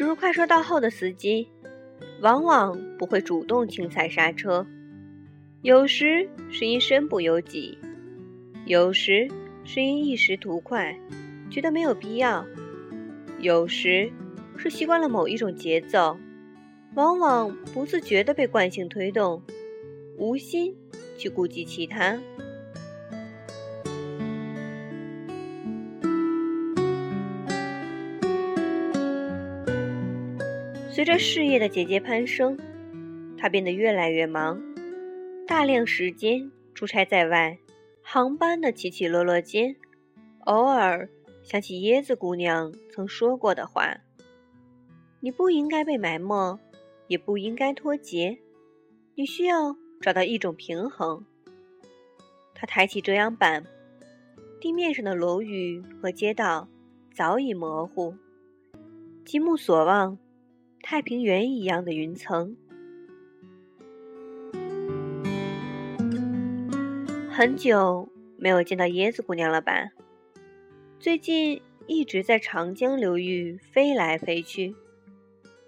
驶入快车道后的司机，往往不会主动轻踩刹车，有时是因身不由己，有时是因一时图快，觉得没有必要，有时是习惯了某一种节奏，往往不自觉地被惯性推动，无心去顾及其他。随着事业的节节攀升，他变得越来越忙，大量时间出差在外，航班的起起落落间，偶尔想起椰子姑娘曾说过的话：“你不应该被埋没，也不应该脱节，你需要找到一种平衡。”他抬起遮阳板，地面上的楼宇和街道早已模糊，极目所望。太平原一样的云层，很久没有见到椰子姑娘了吧？最近一直在长江流域飞来飞去。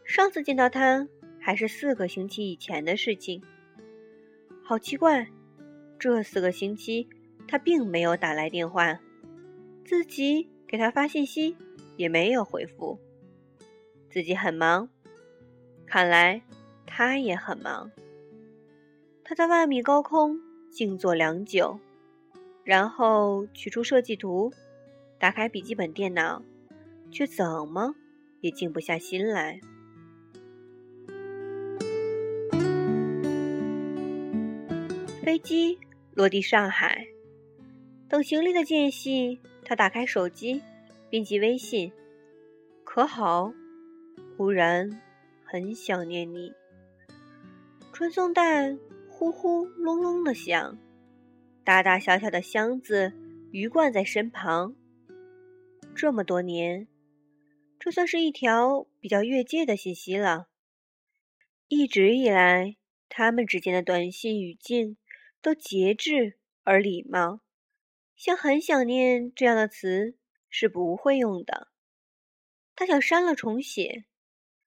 上次见到她还是四个星期以前的事情。好奇怪，这四个星期她并没有打来电话，自己给她发信息也没有回复，自己很忙。看来他也很忙。他在万米高空静坐良久，然后取出设计图，打开笔记本电脑，却怎么也静不下心来。飞机落地上海，等行李的间隙，他打开手机，编辑微信：“可好？”忽然。很想念你。传送带呼呼隆隆的响，大大小小的箱子鱼贯在身旁。这么多年，这算是一条比较越界的信息了。一直以来，他们之间的短信语境都节制而礼貌，像“很想念”这样的词是不会用的。他想删了重写。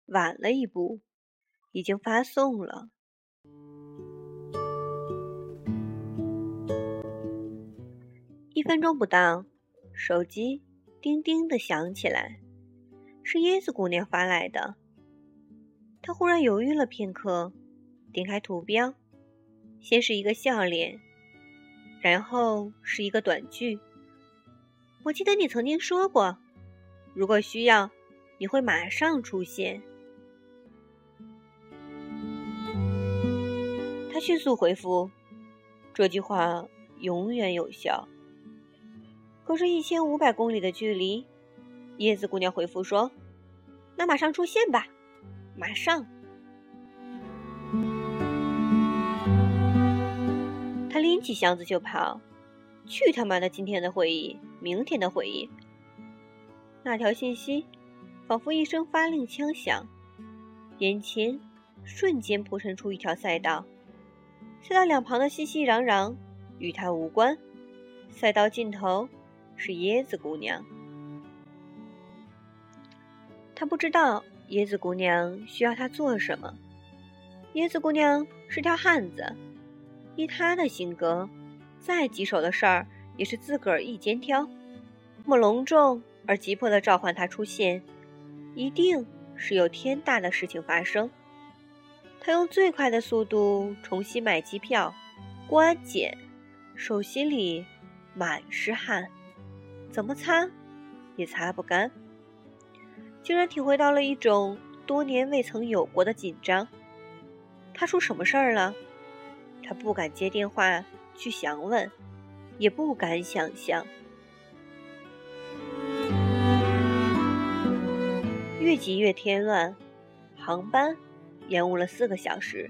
晚了一步，已经发送了。一分钟不到，手机叮叮的响起来，是椰子姑娘发来的。他忽然犹豫了片刻，点开图标，先是一个笑脸，然后是一个短句：“我记得你曾经说过，如果需要，你会马上出现。”他迅速回复：“这句话永远有效。”可是，一千五百公里的距离，叶子姑娘回复说：“那马上出现吧，马上。”他拎起箱子就跑，去他妈的今天的会议，明天的会议。那条信息仿佛一声发令枪响，眼前瞬间铺陈出一条赛道。赛道两旁的熙熙攘攘与他无关，赛道尽头是椰子姑娘。他不知道椰子姑娘需要他做什么。椰子姑娘是条汉子，依他的性格，再棘手的事儿也是自个儿一肩挑。那么隆重而急迫的召唤他出现，一定是有天大的事情发生。他用最快的速度重新买机票，过安检，手心里满是汗，怎么擦也擦不干，竟然体会到了一种多年未曾有过的紧张。他出什么事儿了？他不敢接电话去详问，也不敢想象。越急越添乱，航班。延误了四个小时。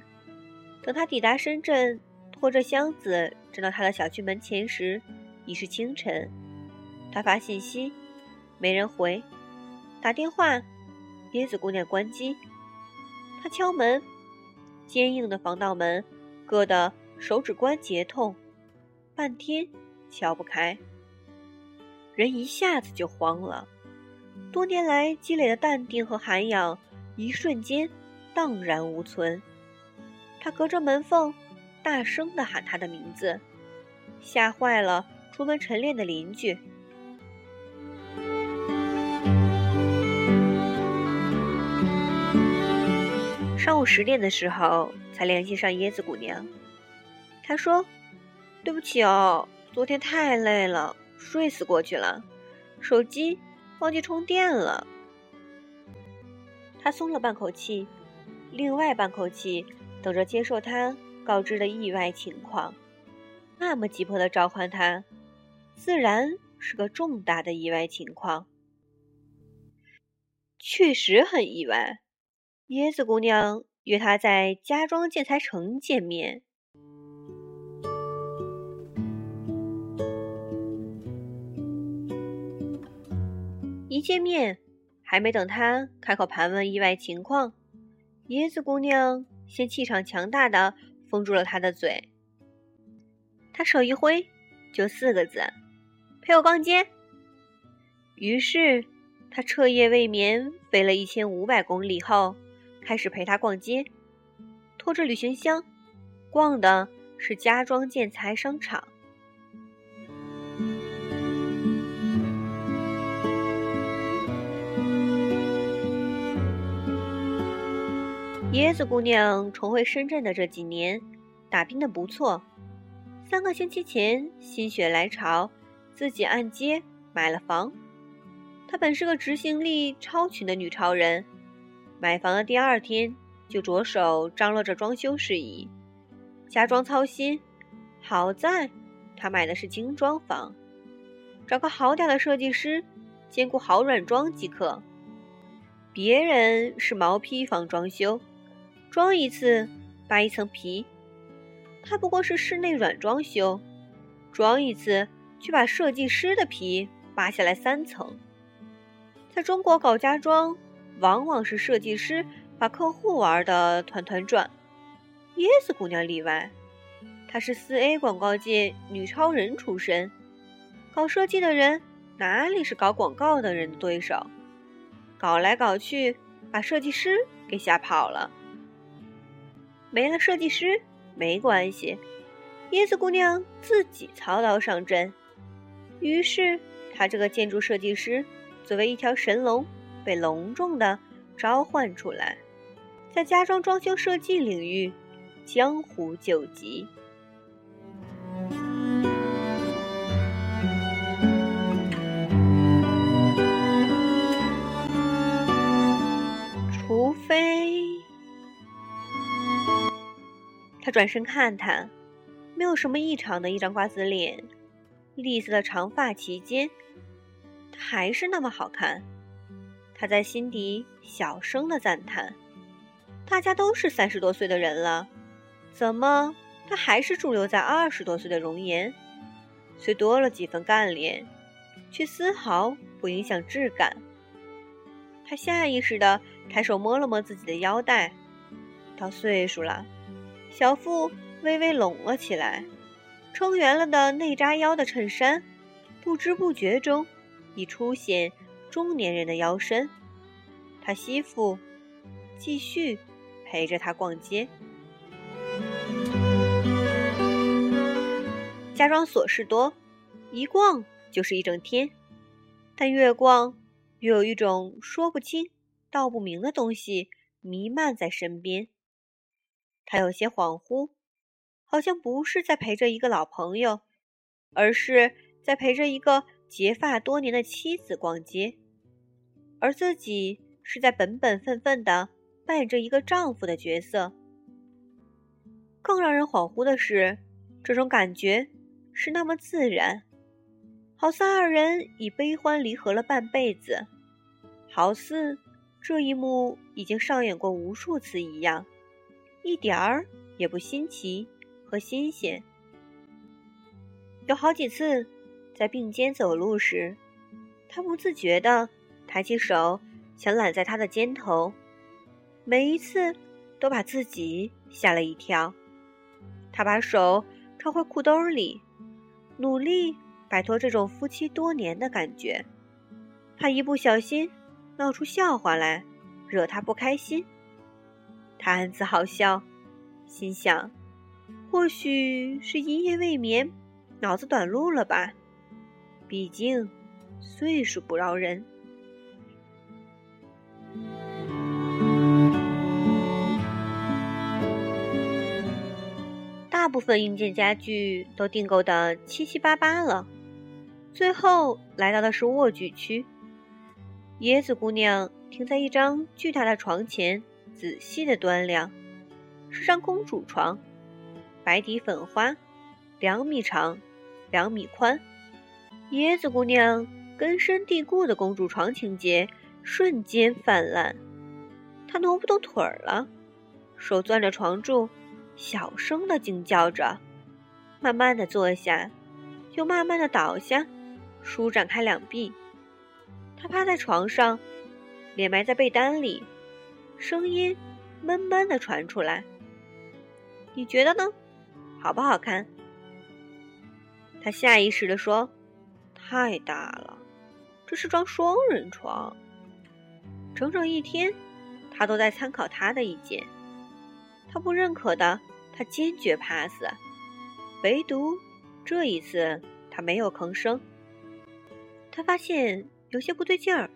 等他抵达深圳，拖着箱子站到他的小区门前时，已是清晨。他发信息，没人回；打电话，椰子姑娘关机。他敲门，坚硬的防盗门硌得手指关节痛，半天敲不开。人一下子就慌了，多年来积累的淡定和涵养，一瞬间荡然无存。他隔着门缝，大声地喊他的名字，吓坏了出门晨练的邻居。上午十点的时候，才联系上椰子姑娘。她说：“对不起哦，昨天太累了，睡死过去了，手机。”忘记充电了，他松了半口气，另外半口气等着接受他告知的意外情况。那么急迫的召唤他，自然是个重大的意外情况。确实很意外，椰子姑娘约他在家庄建材城见面。一见面，还没等他开口盘问意外情况，椰子姑娘先气场强大的封住了他的嘴。他手一挥，就四个字：“陪我逛街。”于是他彻夜未眠，飞了一千五百公里后，开始陪他逛街，拖着旅行箱，逛的是家装建材商场。椰子姑娘重回深圳的这几年，打拼的不错。三个星期前心血来潮，自己按揭买了房。她本是个执行力超群的女超人，买房的第二天就着手张罗着装修事宜，家装操心。好在她买的是精装房，找个好点的设计师，兼顾好软装即可。别人是毛坯房装修。装一次扒一层皮，它不过是室内软装修，装一次却把设计师的皮扒下来三层。在中国搞家装，往往是设计师把客户玩的团团转，椰子姑娘例外。她是四 A 广告界女超人出身，搞设计的人哪里是搞广告的人的对手？搞来搞去，把设计师给吓跑了。没了设计师没关系，椰子姑娘自己操刀上阵。于是，她这个建筑设计师作为一条神龙，被隆重的召唤出来，在家装装修设计领域江湖救急。他转身看他，没有什么异常的一张瓜子脸，栗色的长发齐肩，他还是那么好看。他在心底小声的赞叹：大家都是三十多岁的人了，怎么他还是驻留在二十多岁的容颜？虽多了几分干练，却丝毫不影响质感。他下意识的抬手摸了摸自己的腰带，到岁数了。小腹微微拢了起来，撑圆了的内扎腰的衬衫，不知不觉中已出现中年人的腰身。他媳妇继续陪着他逛街，家装琐事多，一逛就是一整天。但越逛，越有一种说不清道不明的东西弥漫在身边。他有些恍惚，好像不是在陪着一个老朋友，而是在陪着一个结发多年的妻子逛街，而自己是在本本分分的扮演着一个丈夫的角色。更让人恍惚的是，这种感觉是那么自然，好似二人已悲欢离合了半辈子，好似这一幕已经上演过无数次一样。一点儿也不新奇和新鲜。有好几次，在并肩走路时，他不自觉地抬起手，想揽在他的肩头，每一次都把自己吓了一跳。他把手揣回裤兜里，努力摆脱这种夫妻多年的感觉。怕一不小心闹出笑话来，惹他不开心。他暗自好笑，心想：或许是一夜未眠，脑子短路了吧？毕竟岁数不饶人。大部分硬件家具都订购的七七八八了，最后来到的是卧具区。椰子姑娘停在一张巨大的床前，仔细的端量，是张公主床，白底粉花，两米长，两米宽。椰子姑娘根深蒂固的公主床情节瞬间泛滥，她挪不动腿儿了，手攥着床柱。小声的惊叫着，慢慢的坐下，又慢慢的倒下，舒展开两臂。他趴在床上，脸埋在被单里，声音闷闷的传出来：“你觉得呢？好不好看？”他下意识的说：“太大了，这是张双人床。”整整一天，他都在参考他的意见。他不认可的，他坚决 pass。唯独这一次，他没有吭声。他发现有些不对劲儿，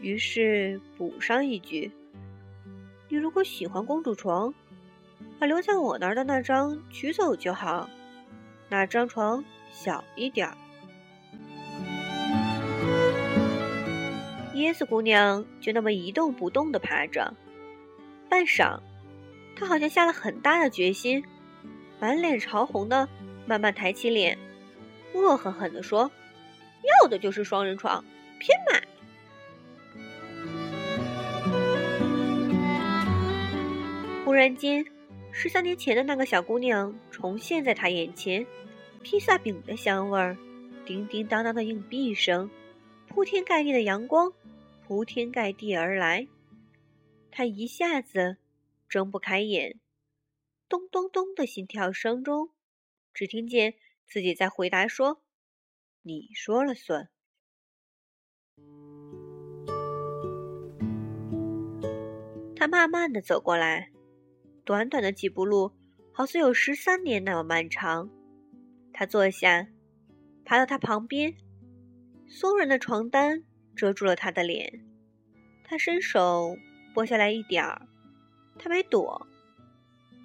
于是补上一句：“如果喜欢公主床，把留在我那儿的那张取走就好，那张床小一点儿。”椰子姑娘就那么一动不动的趴着，半晌。他好像下了很大的决心，满脸潮红的慢慢抬起脸，恶狠狠地说：“要的就是双人床，偏买！”突然间，十三年前的那个小姑娘重现在他眼前，披萨饼的香味儿，叮叮当当的硬币声，铺天盖地的阳光，铺天盖地而来，他一下子。睁不开眼，咚咚咚的心跳声中，只听见自己在回答说：“你说了算。”他慢慢的走过来，短短的几步路，好似有十三年那么漫长。他坐下，爬到他旁边，松软的床单遮住了他的脸。他伸手拨下来一点儿。他没躲，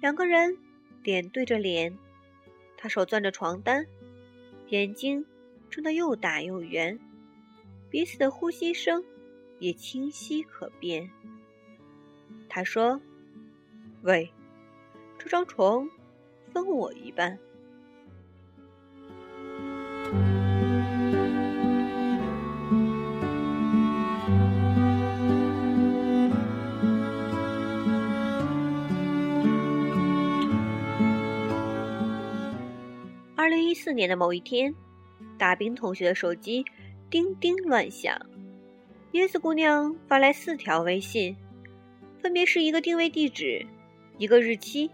两个人脸对着脸，他手攥着床单，眼睛睁得又大又圆，彼此的呼吸声也清晰可辨。他说：“喂，这张床分我一半。”二零一四年的某一天，大兵同学的手机叮叮乱响，椰子姑娘发来四条微信，分别是一个定位地址、一个日期、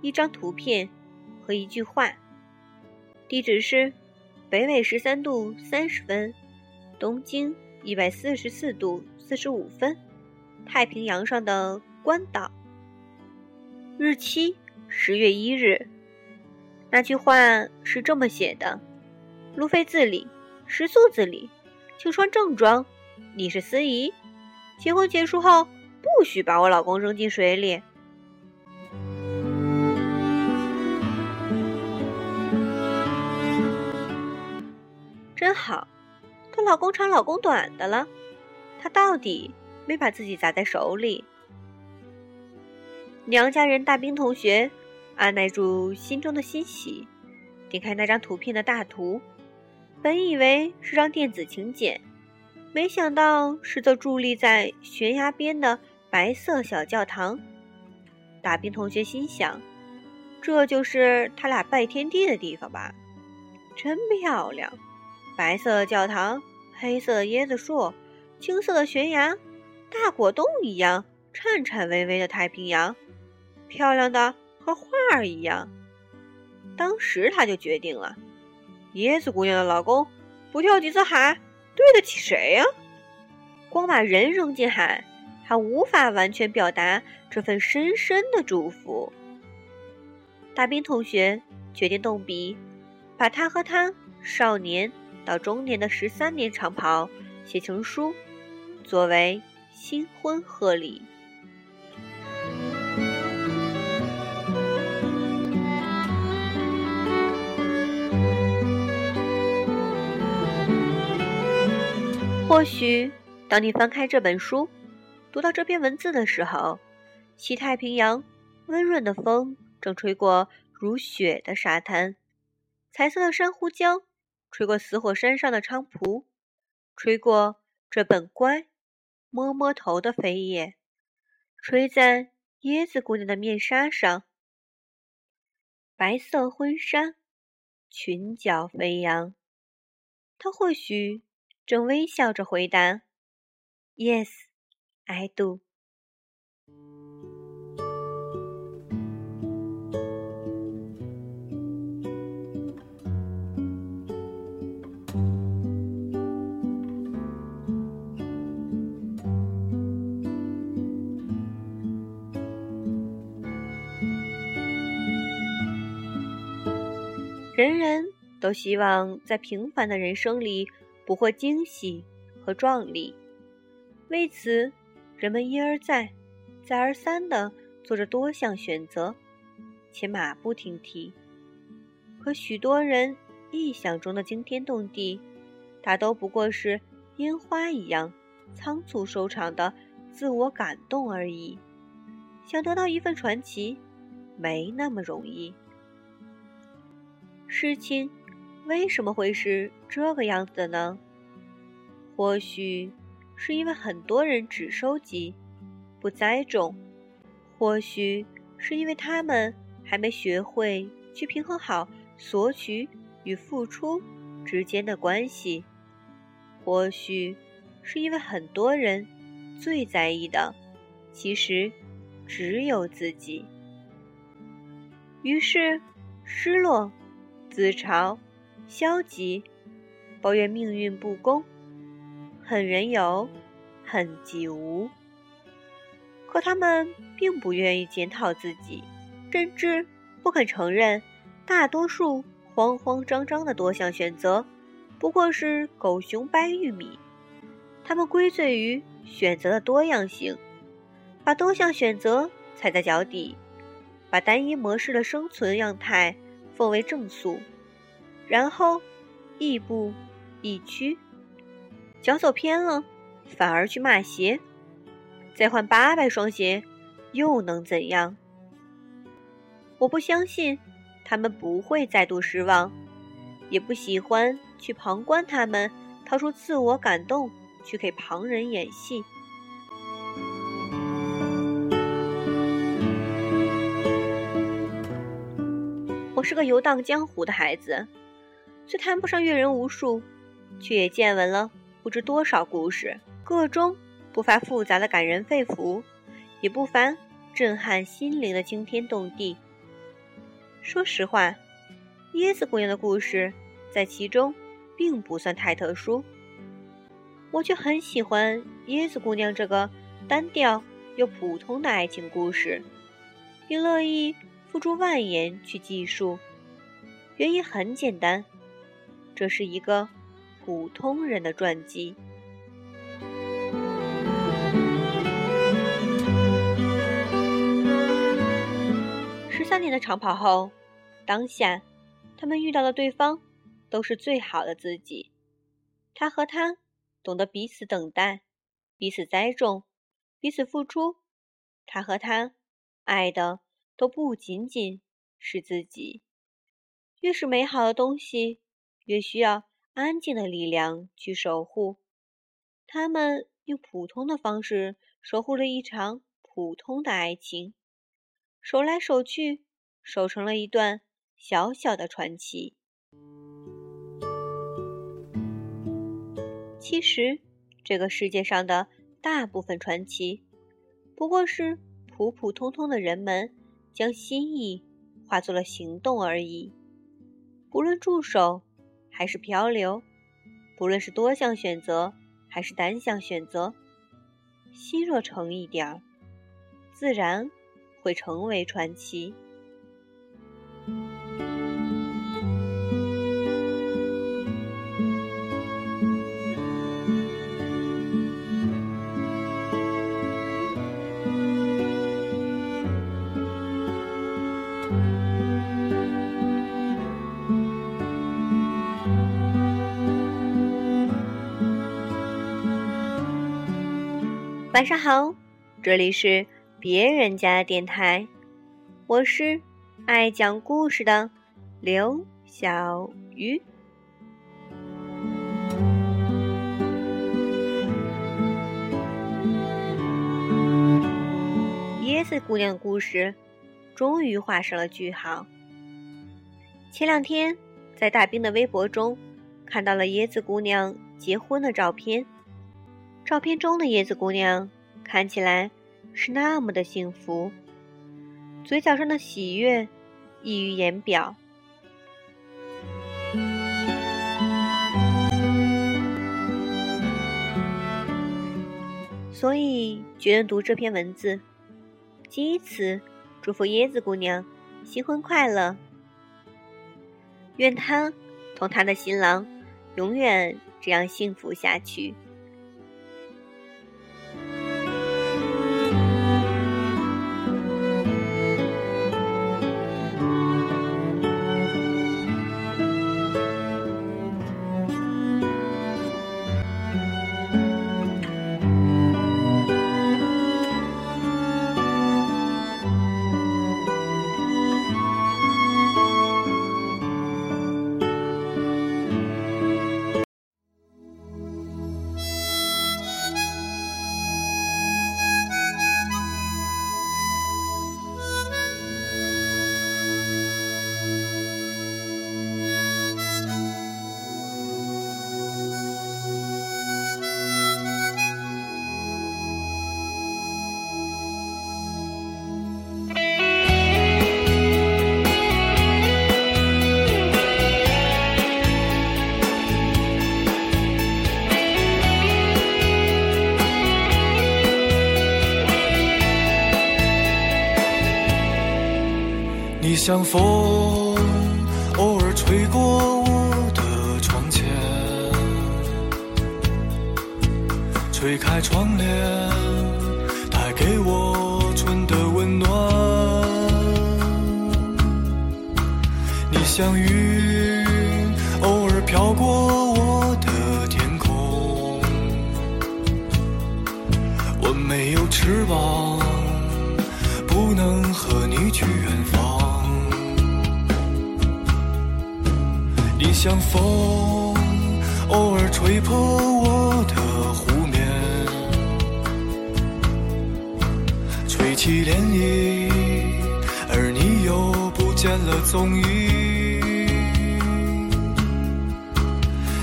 一张图片和一句话。地址是北纬十三度三十分，东经一百四十四度四十五分，太平洋上的关岛。日期十月一日。那句话是这么写的：“路费自理，食宿自理，请穿正装。你是司仪，结婚结束后不许把我老公扔进水里。”真好，她老公长老公短的了，她到底没把自己砸在手里。娘家人大兵同学。按耐住心中的欣喜，点开那张图片的大图，本以为是张电子请柬，没想到是座伫立在悬崖边的白色小教堂。大兵同学心想：这就是他俩拜天地的地方吧？真漂亮！白色的教堂，黑色的椰子树，青色的悬崖，大果冻一样颤颤巍巍的太平洋，漂亮的。和画儿一样。当时他就决定了，椰子姑娘的老公不跳几次海，对得起谁呀？光把人扔进海，还无法完全表达这份深深的祝福。大兵同学决定动笔，把他和他少年到中年的十三年长跑写成书，作为新婚贺礼。或许，当你翻开这本书，读到这篇文字的时候，西太平洋温润的风正吹过如雪的沙滩，彩色的珊瑚礁吹过死火山上的菖蒲，吹过这本乖摸摸头的飞叶，吹在椰子姑娘的面纱上，白色婚纱，裙角飞扬，她或许。正微笑着回答：“Yes, I do。”人都希望在平凡的人生里。捕获惊喜和壮丽，为此，人们一而再、再而三地做着多项选择，且马不停蹄。可许多人臆想中的惊天动地，大都不过是烟花一样仓促收场的自我感动而已。想得到一份传奇，没那么容易。事情。为什么会是这个样子的呢？或许是因为很多人只收集，不栽种；或许是因为他们还没学会去平衡好索取与付出之间的关系；或许是因为很多人最在意的其实只有自己，于是失落、自嘲。消极，抱怨命运不公，恨人有，恨己无。可他们并不愿意检讨自己，甚至不肯承认，大多数慌慌张张的多项选择，不过是狗熊掰玉米。他们归罪于选择的多样性，把多项选择踩在脚底，把单一模式的生存样态奉为正肃。然后，亦步亦趋，脚走偏了，反而去骂鞋，再换八百双鞋，又能怎样？我不相信他们不会再度失望，也不喜欢去旁观他们掏出自我感动去给旁人演戏。是个游荡江湖的孩子。虽谈不上阅人无数，却也见闻了不知多少故事，个中不乏复杂的感人肺腑，也不乏震撼心灵的惊天动地。说实话，椰子姑娘的故事在其中并不算太特殊，我却很喜欢椰子姑娘这个单调又普通的爱情故事，并乐意付出万言去记述。原因很简单。这是一个普通人的传记。十三年的长跑后，当下，他们遇到的对方都是最好的自己。他和他懂得彼此等待，彼此栽种，彼此付出。他和他爱的都不仅仅是自己。越是美好的东西。越需要安静的力量去守护。他们用普通的方式守护了一场普通的爱情，守来守去，守成了一段小小的传奇。其实，这个世界上的大部分传奇，不过是普普通通的人们将心意化作了行动而已。不论驻守。还是漂流，不论是多项选择还是单项选择，心若诚一点儿，自然会成为传奇。晚上好，这里是别人家电台，我是爱讲故事的刘小鱼。椰子姑娘故事终于画上了句号。前两天在大兵的微博中看到了椰子姑娘结婚的照片。照片中的叶子姑娘看起来是那么的幸福，嘴角上的喜悦溢于言表。所以决定读这篇文字，第一次祝福椰子姑娘新婚快乐，愿她同她的新郎永远这样幸福下去。你像风，偶尔吹过我的窗前，吹开窗帘，带给我春的温暖。你像雨，像风，偶尔吹破我的湖面，吹起涟漪，而你又不见了踪影。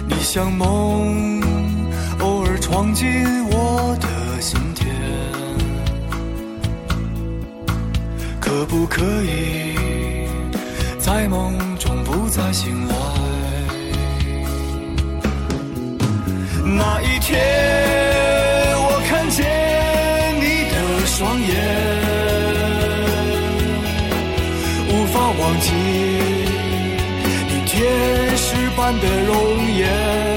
你像梦，偶尔闯进我的心田，可不可以在梦中不再醒来？那一天，我看见你的双眼，无法忘记你天使般的容颜。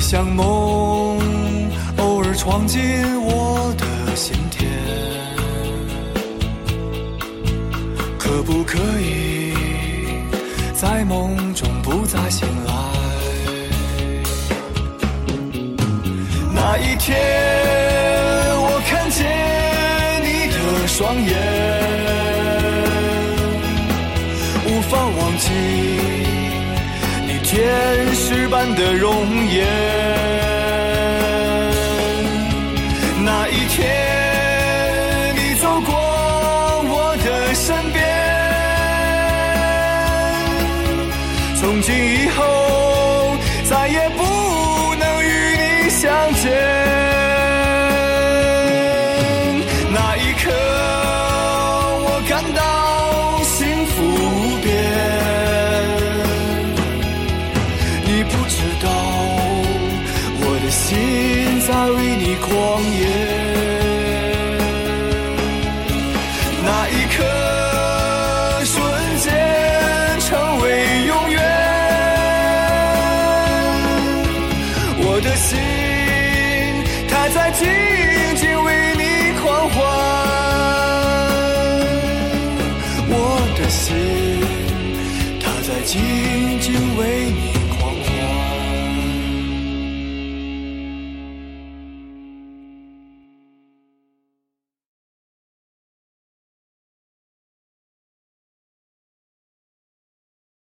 像梦，偶尔闯进我的心田，可不可以在梦中不再醒来？那一天，我看见你的双眼，无法忘记天使般的容颜。